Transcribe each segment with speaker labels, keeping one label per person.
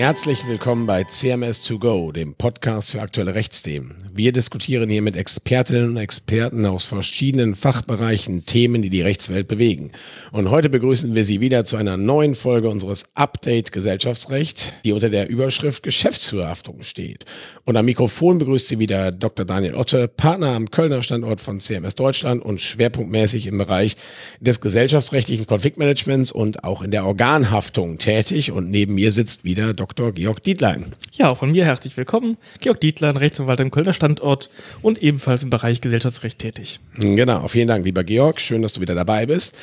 Speaker 1: Herzlich willkommen bei CMS2Go, dem Podcast für aktuelle Rechtsthemen. Wir diskutieren hier mit Expertinnen und Experten aus verschiedenen Fachbereichen Themen, die die Rechtswelt bewegen. Und heute begrüßen wir Sie wieder zu einer neuen Folge unseres Update Gesellschaftsrecht, die unter der Überschrift Geschäftsführerhaftung steht. Und am Mikrofon begrüßt Sie wieder Dr. Daniel Otte, Partner am Kölner Standort von CMS Deutschland und schwerpunktmäßig im Bereich des gesellschaftsrechtlichen Konfliktmanagements und auch in der Organhaftung tätig. Und neben mir sitzt wieder Dr. Georg Dietlein.
Speaker 2: Ja, von mir herzlich willkommen. Georg Dietlein, Rechtsanwalt am Kölner Standort und ebenfalls im Bereich Gesellschaftsrecht tätig.
Speaker 1: Genau, vielen Dank, lieber Georg. Schön, dass du wieder dabei bist.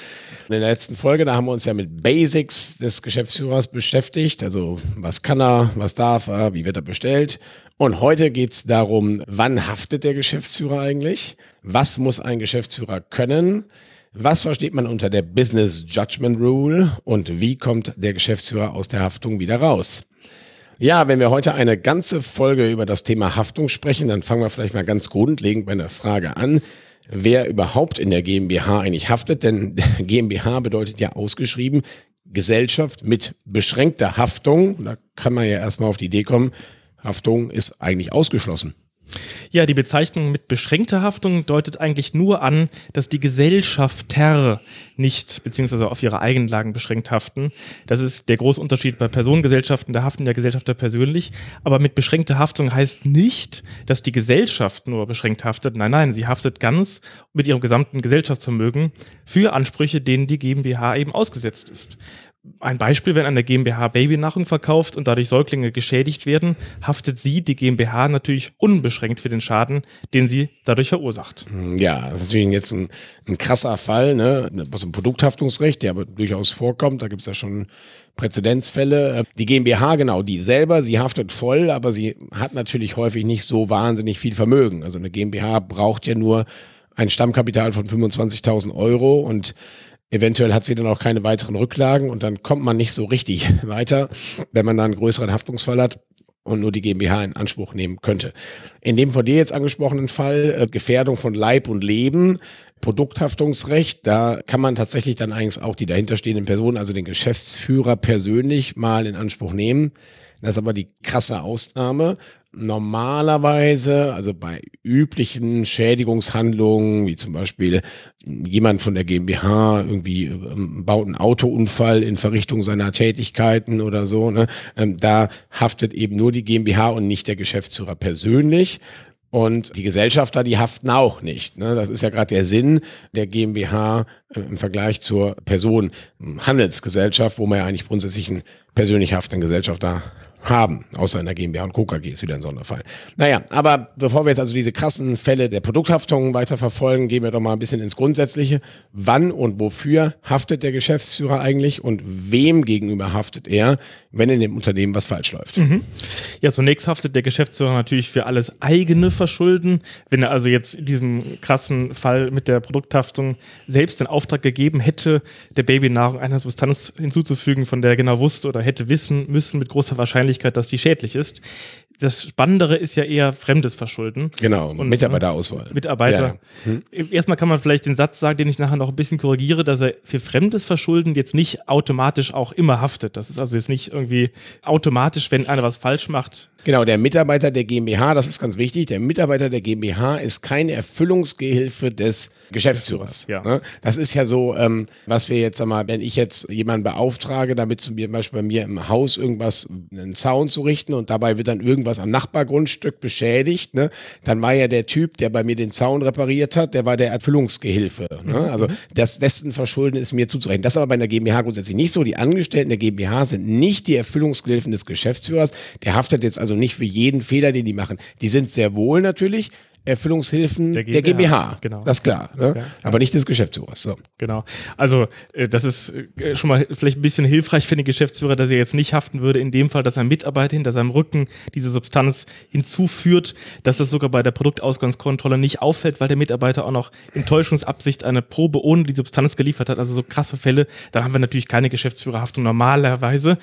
Speaker 1: In der letzten Folge, da haben wir uns ja mit Basics des Geschäftsführers beschäftigt. Also, was kann er, was darf er, wie wird er bestellt? Und heute geht es darum, wann haftet der Geschäftsführer eigentlich? Was muss ein Geschäftsführer können? Was versteht man unter der Business Judgment Rule und wie kommt der Geschäftsführer aus der Haftung wieder raus? Ja, wenn wir heute eine ganze Folge über das Thema Haftung sprechen, dann fangen wir vielleicht mal ganz grundlegend bei einer Frage an, wer überhaupt in der GmbH eigentlich haftet, denn GmbH bedeutet ja ausgeschrieben Gesellschaft mit beschränkter Haftung. Da kann man ja erstmal auf die Idee kommen, Haftung ist eigentlich ausgeschlossen.
Speaker 2: Ja, die Bezeichnung mit beschränkter Haftung deutet eigentlich nur an, dass die Gesellschafter nicht beziehungsweise auf ihre Eigenlagen beschränkt haften. Das ist der große Unterschied bei Personengesellschaften, da haften der Gesellschafter persönlich. Aber mit beschränkter Haftung heißt nicht, dass die Gesellschaft nur beschränkt haftet. Nein, nein, sie haftet ganz mit ihrem gesamten Gesellschaftsvermögen für Ansprüche, denen die GmbH eben ausgesetzt ist ein Beispiel, wenn eine GmbH Babynahrung verkauft und dadurch Säuglinge geschädigt werden, haftet sie, die GmbH, natürlich unbeschränkt für den Schaden, den sie dadurch verursacht.
Speaker 1: Ja, das ist natürlich jetzt ein, ein krasser Fall, ne? aus dem Produkthaftungsrecht, der aber durchaus vorkommt. Da gibt es ja schon Präzedenzfälle. Die GmbH, genau, die selber, sie haftet voll, aber sie hat natürlich häufig nicht so wahnsinnig viel Vermögen. Also eine GmbH braucht ja nur ein Stammkapital von 25.000 Euro und Eventuell hat sie dann auch keine weiteren Rücklagen und dann kommt man nicht so richtig weiter, wenn man dann einen größeren Haftungsfall hat und nur die GmbH in Anspruch nehmen könnte. In dem von dir jetzt angesprochenen Fall, äh, Gefährdung von Leib und Leben, Produkthaftungsrecht, da kann man tatsächlich dann eigentlich auch die dahinterstehenden Personen, also den Geschäftsführer persönlich mal in Anspruch nehmen. Das ist aber die krasse Ausnahme normalerweise, also bei üblichen Schädigungshandlungen, wie zum Beispiel jemand von der GmbH irgendwie ähm, baut einen Autounfall in Verrichtung seiner Tätigkeiten oder so, ne, ähm, da haftet eben nur die GmbH und nicht der Geschäftsführer persönlich. Und die Gesellschafter, die haften auch nicht. Ne? Das ist ja gerade der Sinn der GmbH äh, im Vergleich zur Person Handelsgesellschaft, wo man ja eigentlich grundsätzlich einen persönlich haftenden Gesellschafter haben, außer in der GmbH und Co. KG ist wieder ein Sonderfall. Naja, aber bevor wir jetzt also diese krassen Fälle der Produkthaftung weiter verfolgen, gehen wir doch mal ein bisschen ins Grundsätzliche. Wann und wofür haftet der Geschäftsführer eigentlich und wem gegenüber haftet er, wenn in dem Unternehmen was falsch läuft? Mhm.
Speaker 2: Ja, zunächst haftet der Geschäftsführer natürlich für alles eigene Verschulden. Wenn er also jetzt in diesem krassen Fall mit der Produkthaftung selbst den Auftrag gegeben hätte, der Babynahrung einer Substanz hinzuzufügen, von der er genau wusste oder hätte wissen müssen mit großer Wahrscheinlichkeit, dass die schädlich ist. Das Spannendere ist ja eher fremdes Verschulden.
Speaker 1: Genau, und, Mitarbeiterauswahl.
Speaker 2: Mitarbeiter. Ja. Hm. Erstmal kann man vielleicht den Satz sagen, den ich nachher noch ein bisschen korrigiere, dass er für fremdes Verschulden jetzt nicht automatisch auch immer haftet. Das ist also jetzt nicht irgendwie automatisch, wenn einer was falsch macht,
Speaker 1: Genau, der Mitarbeiter der GmbH, das ist ganz wichtig, der Mitarbeiter der GmbH ist keine Erfüllungsgehilfe des Geschäftsführers. Ja. Ne? Das ist ja so, ähm, was wir jetzt, sag mal, wenn ich jetzt jemanden beauftrage, damit zum Beispiel bei mir im Haus irgendwas, einen Zaun zu richten und dabei wird dann irgendwas am Nachbargrundstück beschädigt, ne? dann war ja der Typ, der bei mir den Zaun repariert hat, der war der Erfüllungsgehilfe. Ne? Mhm. Also das dessen Verschulden ist mir zuzurechnen. Das ist aber bei einer GmbH grundsätzlich nicht so. Die Angestellten der GmbH sind nicht die Erfüllungsgehilfen des Geschäftsführers. Der haftet jetzt also nicht für jeden Fehler, den die machen. Die sind sehr wohl natürlich Erfüllungshilfen der GmbH. Der GmbH. Genau. Das ist klar. Ne? Ja, Aber nicht des Geschäftsführers. So.
Speaker 2: Genau. Also, äh, das ist äh, schon mal vielleicht ein bisschen hilfreich für den Geschäftsführer, dass er jetzt nicht haften würde, in dem Fall, dass ein Mitarbeiter hinter seinem Rücken diese Substanz hinzuführt, dass das sogar bei der Produktausgangskontrolle nicht auffällt, weil der Mitarbeiter auch noch in Täuschungsabsicht eine Probe ohne die Substanz geliefert hat. Also so krasse Fälle, dann haben wir natürlich keine Geschäftsführerhaftung normalerweise.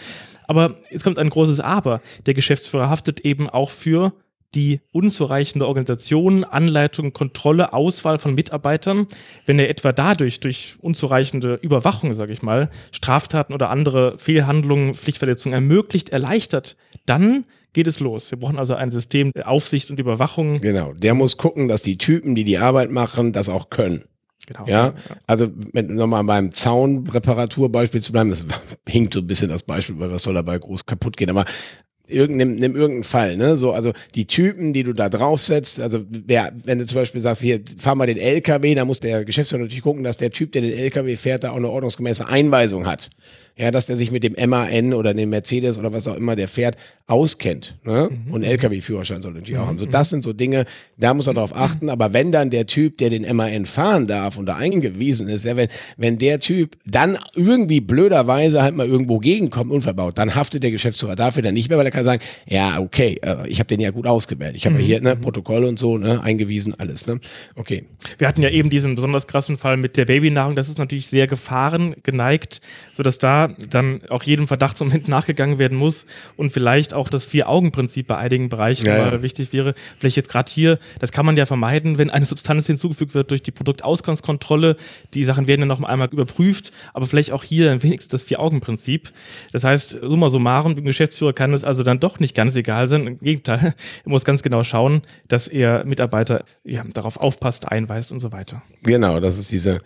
Speaker 2: Aber jetzt kommt ein großes Aber. Der Geschäftsführer haftet eben auch für die unzureichende Organisation, Anleitung, Kontrolle, Auswahl von Mitarbeitern, wenn er etwa dadurch, durch unzureichende Überwachung, sage ich mal, Straftaten oder andere Fehlhandlungen, Pflichtverletzungen ermöglicht, erleichtert, dann geht es los. Wir brauchen also ein System der Aufsicht und Überwachung.
Speaker 1: Genau, der muss gucken, dass die Typen, die die Arbeit machen, das auch können. Genau. Ja, also nochmal beim Zaunreparaturbeispiel zu bleiben, das hinkt so ein bisschen das Beispiel, weil was soll dabei groß kaputt gehen, aber irgendeinem, nimm irgendeinen Fall, ne? So, also die Typen, die du da draufsetzt, also wer, wenn du zum Beispiel sagst, hier, fahr mal den LKW, da muss der Geschäftsführer natürlich gucken, dass der Typ, der den LKW fährt, da auch eine ordnungsgemäße Einweisung hat ja, dass der sich mit dem MAN oder dem Mercedes oder was auch immer der fährt, auskennt. Ne? Mhm. Und LKW-Führerschein soll natürlich auch haben. So, das sind so Dinge, da muss man darauf achten. Aber wenn dann der Typ, der den MAN fahren darf und da eingewiesen ist, ja, wenn, wenn der Typ dann irgendwie blöderweise halt mal irgendwo gegenkommt, Unfall baut, dann haftet der Geschäftsführer dafür dann nicht mehr, weil er kann sagen, ja, okay, äh, ich habe den ja gut ausgewählt. Ich habe mhm. ja hier ne, Protokoll und so ne, eingewiesen, alles. Ne? Okay.
Speaker 2: Wir hatten ja eben diesen besonders krassen Fall mit der Babynahrung. Das ist natürlich sehr gefahren geneigt, sodass da dann auch jedem Verdachtsmoment nachgegangen werden muss und vielleicht auch das Vier-Augen-Prinzip bei einigen Bereichen ja, ja. wichtig wäre. Vielleicht jetzt gerade hier, das kann man ja vermeiden, wenn eine Substanz hinzugefügt wird durch die Produktausgangskontrolle. Die Sachen werden dann noch einmal überprüft, aber vielleicht auch hier wenigstens das Vier-Augen-Prinzip. Das heißt, summa summarum, dem Geschäftsführer kann es also dann doch nicht ganz egal sein. Im Gegenteil, er muss ganz genau schauen, dass er Mitarbeiter ja, darauf aufpasst, einweist und so weiter.
Speaker 1: Genau, das ist diese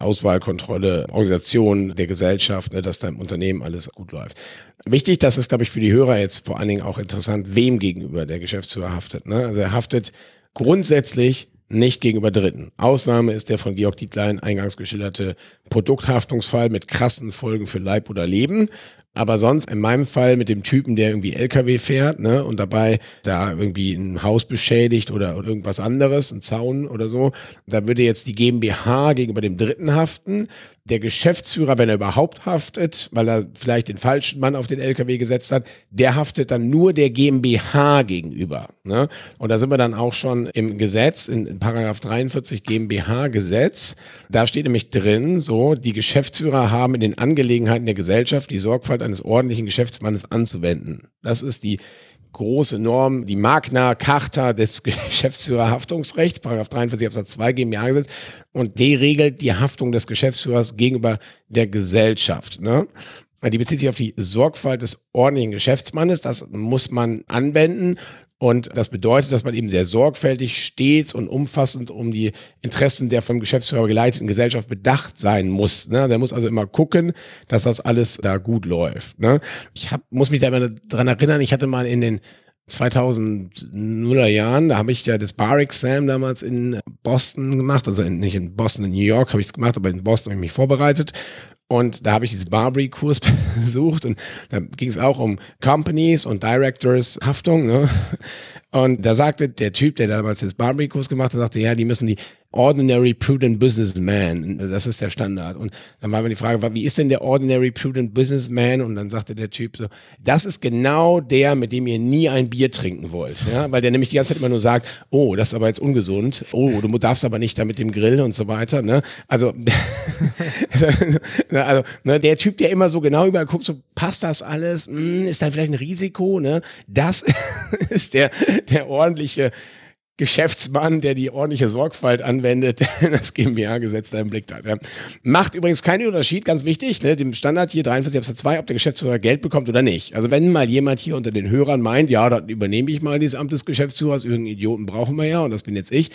Speaker 1: Auswahlkontrolle, Organisation der Gesellschaft, ne, dass da im Unternehmen alles gut läuft. Wichtig, das ist, glaube ich, für die Hörer jetzt vor allen Dingen auch interessant, wem gegenüber der Geschäftsführer haftet. Ne? Also er haftet grundsätzlich nicht gegenüber Dritten. Ausnahme ist der von Georg Dietlein eingangs geschilderte Produkthaftungsfall mit krassen Folgen für Leib oder Leben. Aber sonst in meinem Fall mit dem Typen, der irgendwie LKW fährt, ne, und dabei da irgendwie ein Haus beschädigt oder, irgendwas anderes, ein Zaun oder so, da würde jetzt die GmbH gegenüber dem Dritten haften der Geschäftsführer, wenn er überhaupt haftet, weil er vielleicht den falschen Mann auf den LKW gesetzt hat, der haftet dann nur der GmbH gegenüber. Ne? Und da sind wir dann auch schon im Gesetz, in, Paragraph 43 GmbH-Gesetz. Da steht nämlich drin, so, die Geschäftsführer haben in den Angelegenheiten der Gesellschaft die Sorgfalt eines ordentlichen Geschäftsmannes anzuwenden. Das ist die große Norm, die Magna Carta des Geschäftsführerhaftungsrechts, Paragraph 43 Absatz 2 GmbH-Gesetz, und die regelt die Haftung des Geschäftsführers gegenüber der Gesellschaft. Ne? Die bezieht sich auf die Sorgfalt des ordentlichen Geschäftsmannes. Das muss man anwenden. Und das bedeutet, dass man eben sehr sorgfältig, stets und umfassend um die Interessen der vom Geschäftsführer geleiteten Gesellschaft bedacht sein muss. Ne? Der muss also immer gucken, dass das alles da gut läuft. Ne? Ich hab, muss mich da immer dran erinnern, ich hatte mal in den 2000er Jahren, da habe ich ja das Bar Exam damals in Boston gemacht, also in, nicht in Boston, in New York habe ich es gemacht, aber in Boston habe ich mich vorbereitet und da habe ich diesen Barbary-Kurs besucht und da ging es auch um Companies und Directors Haftung. Ne? Und da sagte der Typ, der damals das Barbary-Kurs gemacht hat, sagte, ja, die müssen die Ordinary Prudent Businessman. Das ist der Standard. Und dann war mir die Frage, wie ist denn der Ordinary Prudent Businessman? Und dann sagte der Typ so, das ist genau der, mit dem ihr nie ein Bier trinken wollt. Ja, weil der nämlich die ganze Zeit immer nur sagt, oh, das ist aber jetzt ungesund. Oh, du darfst aber nicht da mit dem Grill und so weiter. Ne? Also, also ne, der Typ, der immer so genau überall guckt, so passt das alles? Hm, ist da vielleicht ein Risiko? Ne? Das ist der, der ordentliche Geschäftsmann, der die ordentliche Sorgfalt anwendet, das GmbH-Gesetz da im Blick hat. Ja. Macht übrigens keinen Unterschied, ganz wichtig, ne, dem Standard hier 43 Absatz 2, ob der Geschäftsführer Geld bekommt oder nicht. Also wenn mal jemand hier unter den Hörern meint, ja, dann übernehme ich mal dieses Amt des Geschäftsführers, irgendeinen Idioten brauchen wir ja und das bin jetzt ich.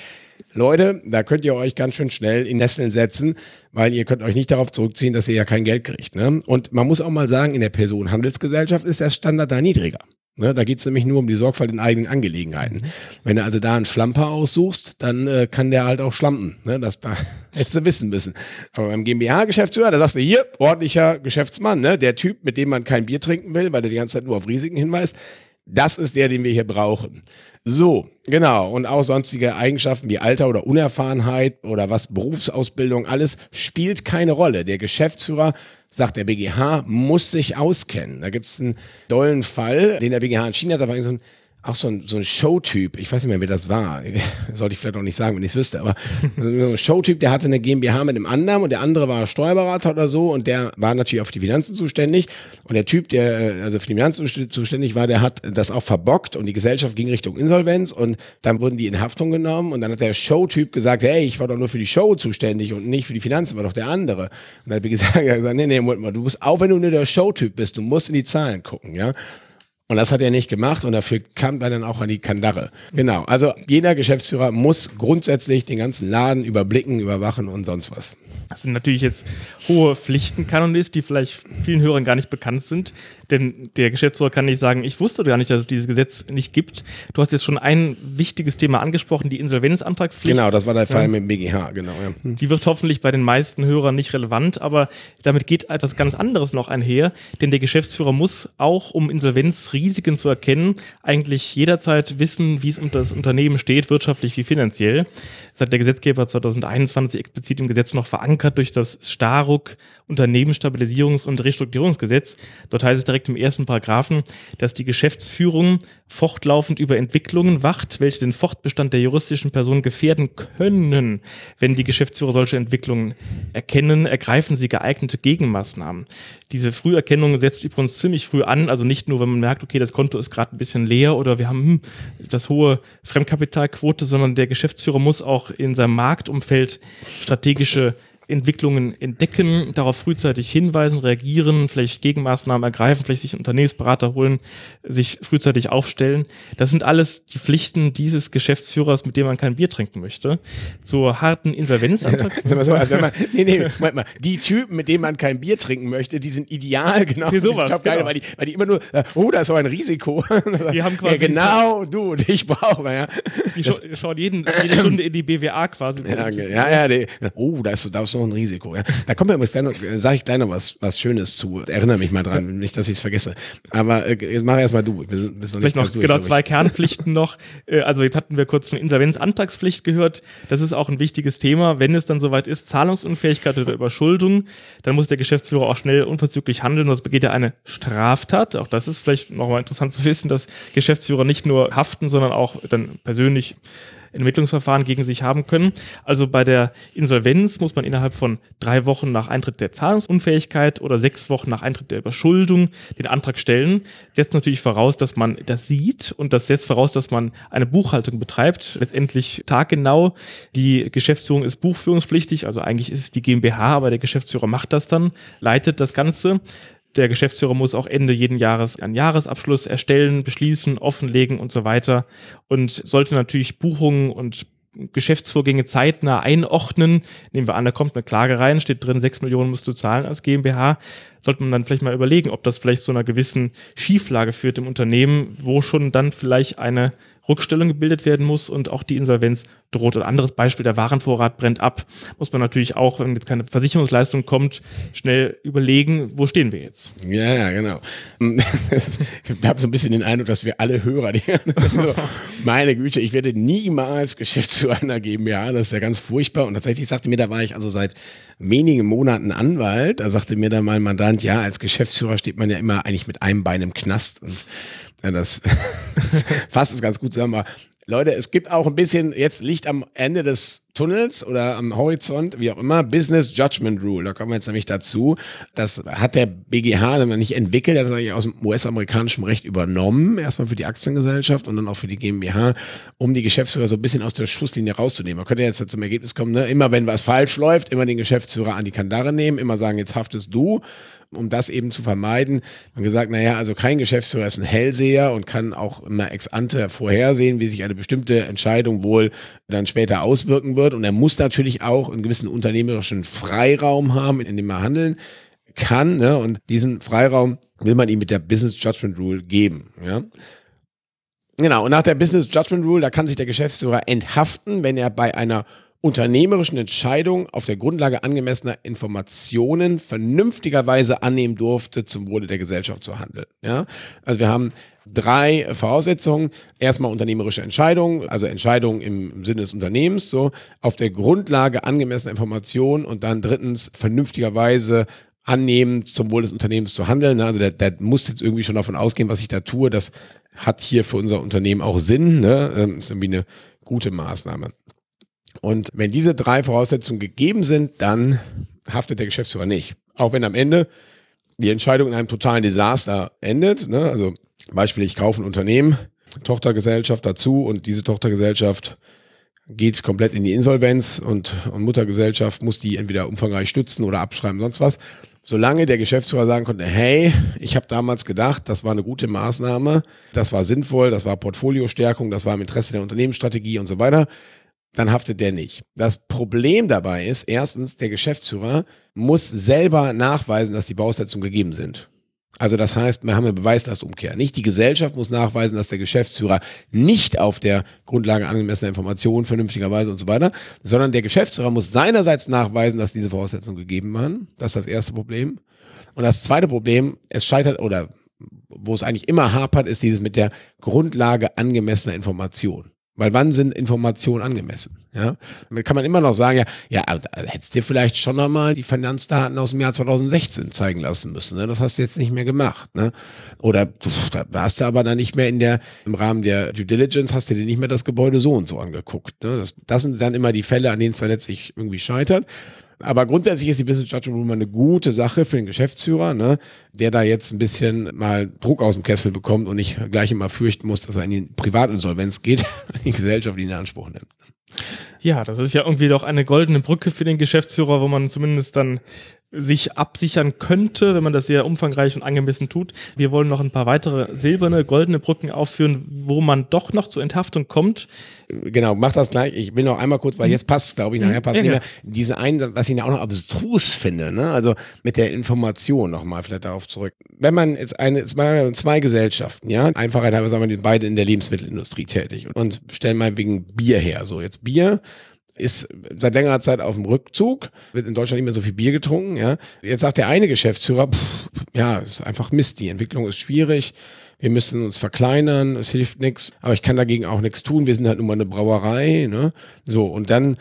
Speaker 1: Leute, da könnt ihr euch ganz schön schnell in Nesseln setzen, weil ihr könnt euch nicht darauf zurückziehen, dass ihr ja kein Geld kriegt. Ne? Und man muss auch mal sagen, in der Personenhandelsgesellschaft ist der Standard da niedriger. Ne, da geht es nämlich nur um die Sorgfalt in eigenen Angelegenheiten. Wenn du also da einen Schlamper aussuchst, dann äh, kann der halt auch schlampen. Ne? Das da hättest du wissen müssen. Aber beim GmbH-Geschäftsführer, da sagst du hier, ordentlicher Geschäftsmann, ne? der Typ, mit dem man kein Bier trinken will, weil der die ganze Zeit nur auf Risiken hinweist, das ist der, den wir hier brauchen. So, genau. Und auch sonstige Eigenschaften wie Alter oder Unerfahrenheit oder was Berufsausbildung, alles spielt keine Rolle. Der Geschäftsführer sagt, der BGH muss sich auskennen. Da gibt es einen dollen Fall, den der BGH entschieden hat. Da war so ein auch so ein, so ein Showtyp, ich weiß nicht mehr, wer das war, sollte ich vielleicht auch nicht sagen, wenn ich es wüsste, aber so ein Showtyp, der hatte eine GmbH mit einem anderen und der andere war Steuerberater oder so und der war natürlich auf die Finanzen zuständig und der Typ, der also für die Finanzen zuständig war, der hat das auch verbockt und die Gesellschaft ging Richtung Insolvenz und dann wurden die in Haftung genommen und dann hat der Showtyp gesagt, hey, ich war doch nur für die Show zuständig und nicht für die Finanzen, war doch der andere. Und dann hat er gesagt, nee, nee, Moment mal, du musst, auch wenn du nur der Showtyp bist, du musst in die Zahlen gucken, ja. Und das hat er nicht gemacht und dafür kam er dann auch an die Kandare. Genau. Also jeder Geschäftsführer muss grundsätzlich den ganzen Laden überblicken, überwachen und sonst was.
Speaker 2: Das sind natürlich jetzt hohe Pflichtenkanons, die vielleicht vielen Hörern gar nicht bekannt sind. Denn der Geschäftsführer kann nicht sagen, ich wusste gar nicht, dass es dieses Gesetz nicht gibt. Du hast jetzt schon ein wichtiges Thema angesprochen, die Insolvenzantragspflicht.
Speaker 1: Genau, das war der Fall ja. mit dem BGH, genau. Ja.
Speaker 2: Hm. Die wird hoffentlich bei den meisten Hörern nicht relevant, aber damit geht etwas ganz anderes noch einher. Denn der Geschäftsführer muss auch, um Insolvenzrisiken zu erkennen, eigentlich jederzeit wissen, wie es um das Unternehmen steht, wirtschaftlich wie finanziell. Das hat der Gesetzgeber 2021 explizit im Gesetz noch verankert durch das Staruk Unternehmensstabilisierungs- und Restrukturierungsgesetz. Dort heißt es direkt im ersten Paragraphen, dass die Geschäftsführung fortlaufend über Entwicklungen wacht, welche den Fortbestand der juristischen Person gefährden können. Wenn die Geschäftsführer solche Entwicklungen erkennen, ergreifen sie geeignete Gegenmaßnahmen. Diese Früherkennung setzt übrigens ziemlich früh an, also nicht nur, wenn man merkt, okay, das Konto ist gerade ein bisschen leer oder wir haben hm, das hohe Fremdkapitalquote, sondern der Geschäftsführer muss auch in seinem Marktumfeld strategische Entwicklungen entdecken, darauf frühzeitig hinweisen, reagieren, vielleicht Gegenmaßnahmen ergreifen, vielleicht sich einen Unternehmensberater holen, sich frühzeitig aufstellen. Das sind alles die Pflichten dieses Geschäftsführers, mit dem man kein Bier trinken möchte. Zur harten Insolvenzantrag.
Speaker 1: also nee, nee, Moment mal. Die Typen, mit denen man kein Bier trinken möchte, die sind ideal, genau.
Speaker 2: Für sowas,
Speaker 1: genau. Geil, weil, die, weil die immer nur, oh, das ist aber ein Risiko.
Speaker 2: Die haben quasi
Speaker 1: ja, genau, du und ich brauche, ja.
Speaker 2: Die scha schauen jeden, jede Stunde in die BWA quasi.
Speaker 1: Ja, ja, ja die, oh, da ist, da ist noch ein Risiko. Ja. Da kommt mir übrigens dann, sage ich gleich noch was, was Schönes zu. Erinnere mich mal dran, nicht, dass ich es vergesse. Aber äh, mach erst mal du.
Speaker 2: Bin, noch Vielleicht noch durch, genau zwei Kernpflichten noch. Äh, also jetzt hatten wir kurz von Insolvenzantragspflicht gehört. Das ist auch ein wichtiges Thema. Wenn es dann soweit ist, Zahlungsunfähigkeit oder Überschuldung, dann muss der Geschäftsführer auch schnell unverzüglich handeln, sonst begeht er eine Straftat. Auch das ist vielleicht nochmal interessant zu wissen, dass Geschäftsführer nicht nur haften, sondern auch dann persönlich Ermittlungsverfahren gegen sich haben können. Also bei der Insolvenz muss man innerhalb von drei Wochen nach Eintritt der Zahlungsunfähigkeit oder sechs Wochen nach Eintritt der Überschuldung den Antrag stellen. Setzt natürlich voraus, dass man das sieht und das setzt voraus, dass man eine Buchhaltung betreibt, letztendlich taggenau. Die Geschäftsführung ist buchführungspflichtig, also eigentlich ist es die GmbH, aber der Geschäftsführer macht das dann, leitet das Ganze. Der Geschäftsführer muss auch Ende jeden Jahres einen Jahresabschluss erstellen, beschließen, offenlegen und so weiter und sollte natürlich Buchungen und Geschäftsvorgänge zeitnah einordnen. Nehmen wir an, da kommt eine Klage rein, steht drin, sechs Millionen musst du zahlen als GmbH. Sollte man dann vielleicht mal überlegen, ob das vielleicht zu einer gewissen Schieflage führt im Unternehmen, wo schon dann vielleicht eine Rückstellung gebildet werden muss und auch die Insolvenz droht. Ein anderes Beispiel, der Warenvorrat brennt ab. Muss man natürlich auch, wenn jetzt keine Versicherungsleistung kommt, schnell überlegen, wo stehen wir jetzt?
Speaker 1: Ja, ja, genau. Ich habe so ein bisschen den Eindruck, dass wir alle Hörer, die, also, meine Güte, ich werde niemals Geschäftsführer einer GmbH, das ist ja ganz furchtbar. Und tatsächlich sagte mir, da war ich also seit wenigen Monaten Anwalt, da sagte mir dann mein Mandant, ja, als Geschäftsführer steht man ja immer eigentlich mit einem Bein im Knast. Und ja, das fasst es ganz gut zusammen. Aber Leute, es gibt auch ein bisschen jetzt Licht am Ende des Tunnels oder am Horizont, wie auch immer, Business Judgment Rule. Da kommen wir jetzt nämlich dazu. Das hat der BGH nicht entwickelt, der hat das eigentlich aus dem US-amerikanischen Recht übernommen. Erstmal für die Aktiengesellschaft und dann auch für die GmbH, um die Geschäftsführer so ein bisschen aus der Schusslinie rauszunehmen. Man könnte jetzt zum Ergebnis kommen, ne? immer wenn was falsch läuft, immer den Geschäftsführer an die Kandare nehmen, immer sagen, jetzt haftest du um das eben zu vermeiden, man gesagt, naja, also kein Geschäftsführer ist ein Hellseher und kann auch immer ex ante vorhersehen, wie sich eine bestimmte Entscheidung wohl dann später auswirken wird. Und er muss natürlich auch einen gewissen unternehmerischen Freiraum haben, in dem er handeln kann. Ne? Und diesen Freiraum will man ihm mit der Business Judgment Rule geben. Ja? Genau, und nach der Business Judgment Rule, da kann sich der Geschäftsführer enthaften, wenn er bei einer unternehmerischen Entscheidung auf der Grundlage angemessener Informationen vernünftigerweise annehmen durfte, zum Wohle der Gesellschaft zu handeln. Ja? Also wir haben drei Voraussetzungen. Erstmal unternehmerische Entscheidungen, also Entscheidungen im, Sinne des Unternehmens, so auf der Grundlage angemessener Informationen und dann drittens vernünftigerweise annehmen, zum Wohl des Unternehmens zu handeln. Also der, der muss jetzt irgendwie schon davon ausgehen, was ich da tue. Das hat hier für unser Unternehmen auch Sinn. Ne? Ähm, ist irgendwie eine gute Maßnahme. Und wenn diese drei Voraussetzungen gegeben sind, dann haftet der Geschäftsführer nicht. Auch wenn am Ende die Entscheidung in einem totalen Desaster endet. Ne? Also Beispiel, ich kaufe ein Unternehmen, Tochtergesellschaft dazu und diese Tochtergesellschaft geht komplett in die Insolvenz und, und Muttergesellschaft muss die entweder umfangreich stützen oder abschreiben, sonst was. Solange der Geschäftsführer sagen konnte, hey, ich habe damals gedacht, das war eine gute Maßnahme, das war sinnvoll, das war Portfoliostärkung, das war im Interesse der Unternehmensstrategie und so weiter, dann haftet der nicht. Das Problem dabei ist, erstens, der Geschäftsführer muss selber nachweisen, dass die Bausetzungen gegeben sind. Also das heißt, wir haben eine Beweislastumkehr. Nicht die Gesellschaft muss nachweisen, dass der Geschäftsführer nicht auf der Grundlage angemessener Informationen vernünftigerweise und so weiter, sondern der Geschäftsführer muss seinerseits nachweisen, dass diese Voraussetzungen gegeben waren. Das ist das erste Problem. Und das zweite Problem, es scheitert oder wo es eigentlich immer hapert, ist dieses mit der Grundlage angemessener Information. Weil wann sind Informationen angemessen? Ja, kann man immer noch sagen, ja, ja, hättest dir vielleicht schon nochmal die Finanzdaten aus dem Jahr 2016 zeigen lassen müssen. Ne? Das hast du jetzt nicht mehr gemacht. Ne? Oder da warst du aber dann nicht mehr in der, im Rahmen der Due Diligence hast du dir nicht mehr das Gebäude so und so angeguckt. Ne? Das, das sind dann immer die Fälle, an denen es dann letztlich irgendwie scheitert. Aber grundsätzlich ist die Business Judgment Rule eine gute Sache für den Geschäftsführer, ne, der da jetzt ein bisschen mal Druck aus dem Kessel bekommt und nicht gleich immer fürchten muss, dass er in die Privatinsolvenz geht, die Gesellschaft ihn in Anspruch nimmt.
Speaker 2: Ja, das ist ja irgendwie doch eine goldene Brücke für den Geschäftsführer, wo man zumindest dann sich absichern könnte, wenn man das sehr umfangreich und angemessen tut. Wir wollen noch ein paar weitere silberne, goldene Brücken aufführen, wo man doch noch zur Enthaftung kommt.
Speaker 1: Genau, mach das gleich. Ich will noch einmal kurz, weil mhm. jetzt passt glaube ich, nachher passt ja, nicht mehr. Diese einen, was ich auch noch abstrus finde, ne? also mit der Information nochmal vielleicht darauf zurück. Wenn man jetzt eine, zwei Gesellschaften, ja, Einfachheit halber sagen wir beide in der Lebensmittelindustrie tätig und stellen mal wegen Bier her. So, jetzt Bier ist seit längerer Zeit auf dem Rückzug, wird in Deutschland nicht mehr so viel Bier getrunken. Ja. Jetzt sagt der eine Geschäftsführer, pff, ja, ist einfach Mist, die Entwicklung ist schwierig, wir müssen uns verkleinern, es hilft nichts, aber ich kann dagegen auch nichts tun, wir sind halt nun mal eine Brauerei. Ne? So, und dann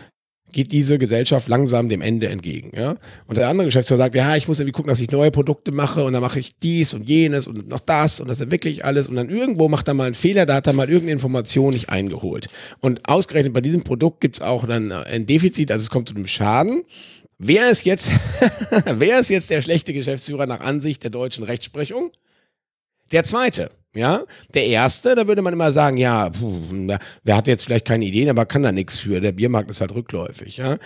Speaker 1: geht diese Gesellschaft langsam dem Ende entgegen. Ja? Und der andere Geschäftsführer sagt, ja, ich muss irgendwie gucken, dass ich neue Produkte mache und dann mache ich dies und jenes und noch das und das entwickle ich alles und dann irgendwo macht er mal einen Fehler, da hat er mal irgendeine Information nicht eingeholt. Und ausgerechnet bei diesem Produkt gibt es auch dann ein Defizit, also es kommt zu einem Schaden. Wer ist jetzt, wer ist jetzt der schlechte Geschäftsführer nach Ansicht der deutschen Rechtsprechung? Der zweite. Ja, der erste, da würde man immer sagen, ja, puh, wer hat jetzt vielleicht keine Ideen, aber kann da nichts für. Der Biermarkt ist halt rückläufig. Ja,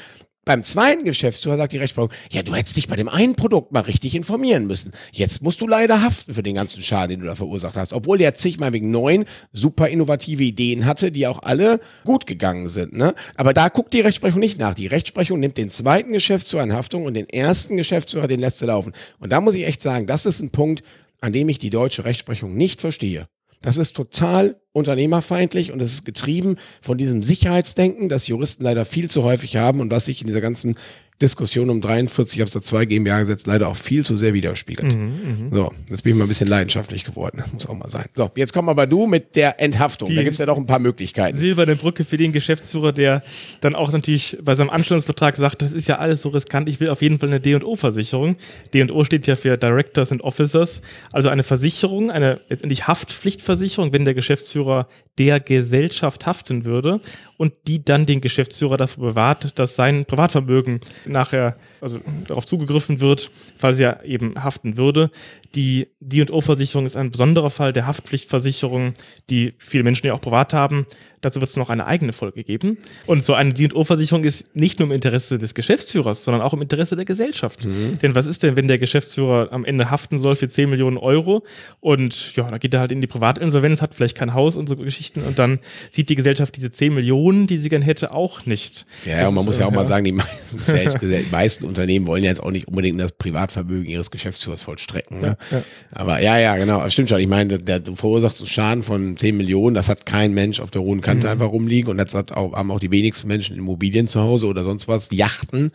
Speaker 1: beim zweiten Geschäftsführer sagt die Rechtsprechung, ja, du hättest dich bei dem einen Produkt mal richtig informieren müssen. Jetzt musst du leider haften für den ganzen Schaden, den du da verursacht hast. Obwohl der zigmal wegen neun super innovative Ideen hatte, die auch alle gut gegangen sind. Ne? Aber da guckt die Rechtsprechung nicht nach. Die Rechtsprechung nimmt den zweiten Geschäftsführer in Haftung und den ersten Geschäftsführer, den lässt sie laufen. Und da muss ich echt sagen, das ist ein Punkt, an dem ich die deutsche Rechtsprechung nicht verstehe. Das ist total unternehmerfeindlich und es ist getrieben von diesem Sicherheitsdenken, das Juristen leider viel zu häufig haben und was sich in dieser ganzen Diskussion um 43 Absatz 2 GmbH-Gesetz leider auch viel zu sehr widerspiegelt. Mhm, mh. So, jetzt bin ich mal ein bisschen leidenschaftlich geworden. Muss auch mal sein. So, jetzt komm aber du mit der Enthaftung. Die da gibt's ja doch ein paar Möglichkeiten.
Speaker 2: Silberne Brücke für den Geschäftsführer, der dann auch natürlich bei seinem Anstellungsvertrag sagt, das ist ja alles so riskant, ich will auf jeden Fall eine D&O-Versicherung. D&O steht ja für Directors and Officers, also eine Versicherung, eine letztendlich Haftpflichtversicherung, wenn der Geschäftsführer der Gesellschaft haften würde und die dann den Geschäftsführer dafür bewahrt, dass sein Privatvermögen nachher also darauf zugegriffen wird, falls er eben haften würde. Die D&O-Versicherung ist ein besonderer Fall der Haftpflichtversicherung, die viele Menschen ja auch privat haben. Dazu wird es noch eine eigene Folge geben. Und so eine D&O-Versicherung ist nicht nur im Interesse des Geschäftsführers, sondern auch im Interesse der Gesellschaft. Mhm. Denn was ist denn, wenn der Geschäftsführer am Ende haften soll für 10 Millionen Euro und ja, da geht er halt in die Privatinsolvenz, hat vielleicht kein Haus und so Geschichten und dann sieht die Gesellschaft diese 10 Millionen, die sie gern hätte, auch nicht.
Speaker 1: Ja, ja und man muss ja auch ja. mal sagen, die meisten, die meisten Unternehmen wollen ja jetzt auch nicht unbedingt das Privatvermögen ihres Geschäftsführers vollstrecken. Ne? Ja, ja. Aber ja, ja, genau, stimmt schon. Ich meine, der, der verursacht einen Schaden von 10 Millionen, das hat kein Mensch auf der hohen Kante mhm. einfach rumliegen und das hat auch, haben auch die wenigsten Menschen Immobilien zu Hause oder sonst was, Yachten,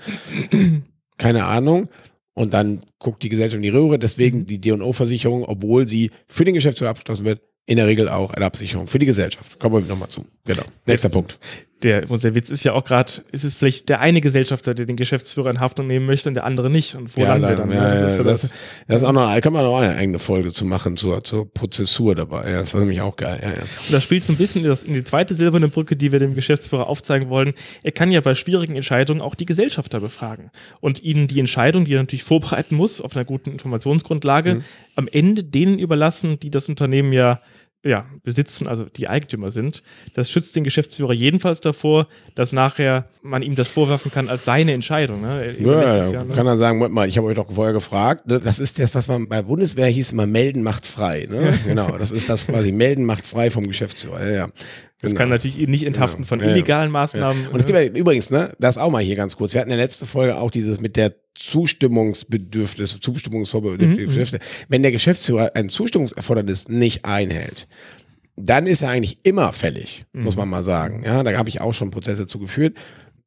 Speaker 1: keine Ahnung. Und dann guckt die Gesellschaft in die Röhre, deswegen mhm. die D&O-Versicherung, obwohl sie für den Geschäftsführer abgeschlossen wird, in der Regel auch eine Absicherung für die Gesellschaft. Kommen wir nochmal zu. Genau. Nächster Punkt
Speaker 2: der, der Witz ist ja auch gerade, ist es vielleicht der eine Gesellschafter, der den Geschäftsführer in Haftung nehmen möchte und der andere nicht. Und wo
Speaker 1: ja,
Speaker 2: landen wir
Speaker 1: dann,
Speaker 2: dann?
Speaker 1: ja,
Speaker 2: Das
Speaker 1: ja, das,
Speaker 2: das-
Speaker 1: das ist auch noch, da kann man auch eine eigene Folge zu machen, zur, zur Prozessur dabei. Ja, das ist nämlich auch geil. Ja, ja.
Speaker 2: Und das spielt so ein bisschen in die zweite silberne Brücke, die wir dem Geschäftsführer aufzeigen wollen. Er kann ja bei schwierigen Entscheidungen auch die Gesellschafter befragen und ihnen die Entscheidung, die er natürlich vorbereiten muss, auf einer guten Informationsgrundlage, am Ende denen überlassen, die das Unternehmen ja ja, besitzen, also die Eigentümer sind. Das schützt den Geschäftsführer jedenfalls davor, dass nachher man ihm das vorwerfen kann als seine Entscheidung. Ne?
Speaker 1: Ja,
Speaker 2: es
Speaker 1: ja,
Speaker 2: ne?
Speaker 1: kann er sagen, Moment mal, ich habe euch doch vorher gefragt. ne, Das ist das, was man bei Bundeswehr hieß immer melden macht frei. Ne? genau, das ist das quasi melden macht frei vom Geschäftsführer. Ja, ja.
Speaker 2: Das
Speaker 1: Genau.
Speaker 2: kann natürlich nicht enthaften von
Speaker 1: Ja, ja.
Speaker 2: illegalen Maßnahmen.
Speaker 1: Und es gibt ja übrigens, ne, das auch mal hier ganz kurz. Wir hatten in der letzten Folge auch dieses mit der Zustimmungsbedürfnis, Zustimmungsvorbedürfnis. Wenn der Geschäftsführer ein Zustimmungserfordernis nicht einhält, dann ist er eigentlich immer fällig, muss man mal sagen. Ja, da habe ich auch schon Prozesse zugeführt.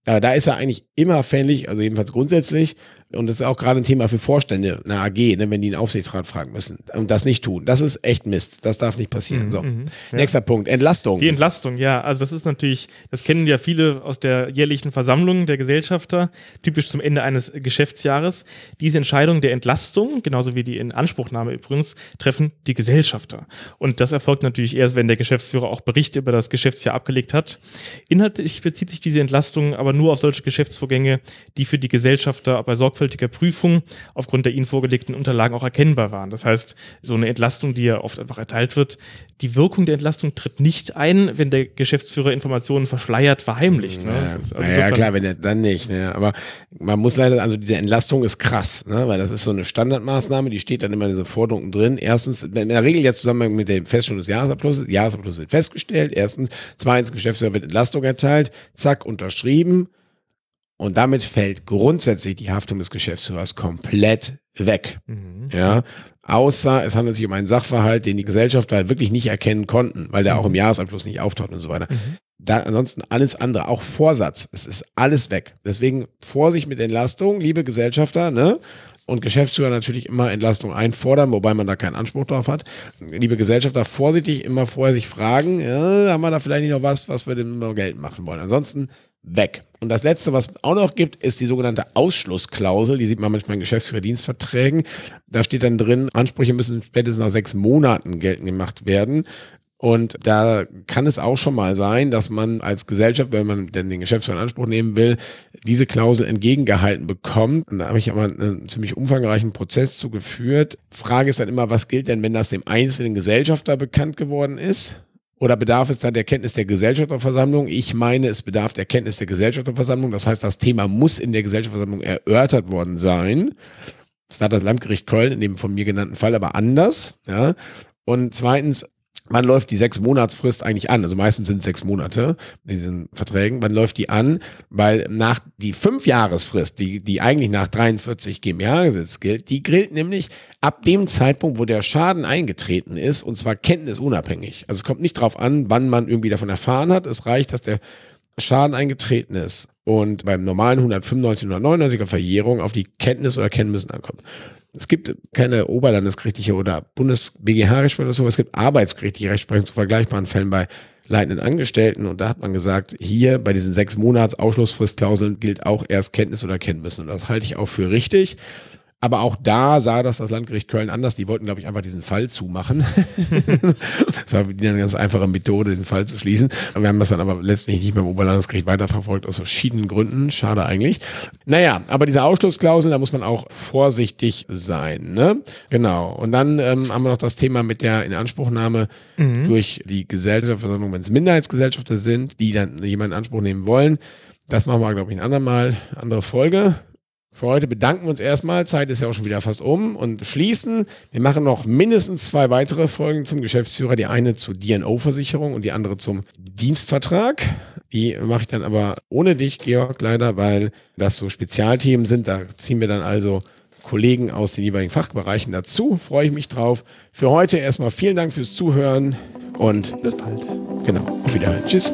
Speaker 1: Aber da ist er eigentlich immer fällig, also jedenfalls grundsätzlich. Und das ist auch gerade ein Thema für Vorstände einer AG, ne, wenn die einen Aufsichtsrat fragen müssen und das nicht tun. Das ist echt Mist. Das darf nicht passieren. so. Nächster Punkt. Entlastung.
Speaker 2: Die Entlastung, ja. Also das ist natürlich, das kennen ja viele aus der jährlichen Versammlung der Gesellschafter, typisch zum Ende eines Geschäftsjahres. Diese Entscheidung der Entlastung, genauso wie die Inanspruchnahme übrigens, treffen die Gesellschafter. Und das erfolgt natürlich erst, wenn der Geschäftsführer auch Berichte über das Geschäftsjahr abgelegt hat. Inhaltlich bezieht sich diese Entlastung aber nur auf solche Geschäftsvorgänge, die für die Gesellschafter bei sorgfältiger Prüfung aufgrund der ihnen vorgelegten Unterlagen auch erkennbar waren. Das heißt, so eine Entlastung, die ja oft einfach erteilt wird, die Wirkung der Entlastung tritt nicht ein, wenn der Geschäftsführer Informationen verschleiert, verheimlicht. Ne?
Speaker 1: Ja,
Speaker 2: also
Speaker 1: ja, klar, wenn er dann nicht. Ne? Aber man muss leider, also diese Entlastung ist krass, ne? weil das ist so eine Standardmaßnahme, die steht dann immer in diesen Forderungen drin. Erstens, in der Regel jetzt zusammen mit der Feststellung des Jahresabschlusses, Jahresabschluss wird festgestellt, erstens. Zweitens, Geschäftsführer wird Entlastung erteilt, zack, unterschrieben. Und damit fällt grundsätzlich die Haftung des Geschäftsführers komplett weg.
Speaker 2: Mhm.
Speaker 1: Ja, außer es handelt sich um einen Sachverhalt, den die Gesellschafter wirklich nicht erkennen konnten, weil der auch im Jahresabschluss nicht auftaucht und so weiter. Da, ansonsten alles andere, auch Vorsatz, es ist alles weg. Deswegen Vorsicht mit Entlastung, liebe Gesellschafter, ne? Und Geschäftsführer natürlich immer Entlastung einfordern, wobei man da keinen Anspruch drauf hat. Liebe Gesellschafter, vorsichtig immer vorher sich fragen, ja, haben wir da vielleicht nicht noch was, was wir denn noch Geld machen wollen. Ansonsten weg. Und das letzte, was auch noch gibt, ist die sogenannte Ausschlussklausel. Die sieht man manchmal in Geschäftsführerdienstverträgen. Da steht dann drin, Ansprüche müssen spätestens nach sechs Monaten geltend gemacht werden. Und da kann es auch schon mal sein, dass man als Gesellschaft, wenn man denn den Geschäftsführer in Anspruch nehmen will, diese Klausel entgegengehalten bekommt. Und da habe ich aber einen ziemlich umfangreichen Prozess zugeführt. Frage ist dann immer, was gilt denn, wenn das dem einzelnen Gesellschafter bekannt geworden ist? Oder bedarf es dann der Kenntnis der Gesellschafterversammlung? Ich meine, es bedarf der Kenntnis der Gesellschafterversammlung. Das heißt, das Thema muss in der Gesellschafterversammlung erörtert worden sein. Das hat das Landgericht Köln in dem von mir genannten Fall aber anders. Ja. Und zweitens, wann läuft die sechs Monatsfrist eigentlich an? Also meistens sind es sechs Monate in diesen Verträgen. Wann läuft die an? Weil nach die fünf Jahresfrist, die, die eigentlich nach 43 GmbH-Gesetz gilt, die gilt nämlich ab dem Zeitpunkt, wo der Schaden eingetreten ist, und zwar kenntnisunabhängig. Also es kommt nicht drauf an, wann man irgendwie davon erfahren hat. Es reicht, dass der Schaden eingetreten ist und beim normalen 195, 199er Verjährung auf die Kenntnis oder Kennmüssen ankommt. Es gibt keine oberlandesgerichtliche oder Bundes-BGH-Rechtsprechung oder so, es gibt arbeitsgerichtliche Rechtsprechung zu vergleichbaren Fällen bei leitenden Angestellten. Und da hat man gesagt, hier bei diesen sechs Monats Ausschlussfristklauseln gilt auch erst Kenntnis oder Kenntmüssen und das halte ich auch für richtig. Aber auch da sah das das Landgericht Köln anders. Die wollten, glaube ich, einfach diesen Fall zumachen. das war die eine ganz einfache Methode, den Fall zu schließen. Und wir haben das dann aber letztlich nicht beim Oberlandesgericht weiterverfolgt, aus verschiedenen Gründen. Schade eigentlich. Naja, aber diese Ausschlussklausel, da muss man auch vorsichtig sein. Ne? Genau. Und dann ähm, haben wir noch das Thema mit der Inanspruchnahme durch die Gesellschaftsversammlung, wenn es Minderheitsgesellschafter sind, die dann jemanden in Anspruch nehmen wollen. Das machen wir, glaube ich, ein andermal, andere Folge. Für heute bedanken wir uns erstmal. Zeit ist ja auch schon wieder fast um und schließen. Wir machen noch mindestens zwei weitere Folgen zum Geschäftsführer. Die eine zur DNO-Versicherung und die andere zum Dienstvertrag. Die mache ich dann aber ohne dich, Georg, leider, weil das so Spezialthemen sind. Da ziehen wir dann also Kollegen aus den jeweiligen Fachbereichen dazu. Freue ich mich drauf. Für heute erstmal vielen Dank fürs Zuhören und
Speaker 2: Bis bald.
Speaker 1: genau, auf Wiedersehen. Tschüss.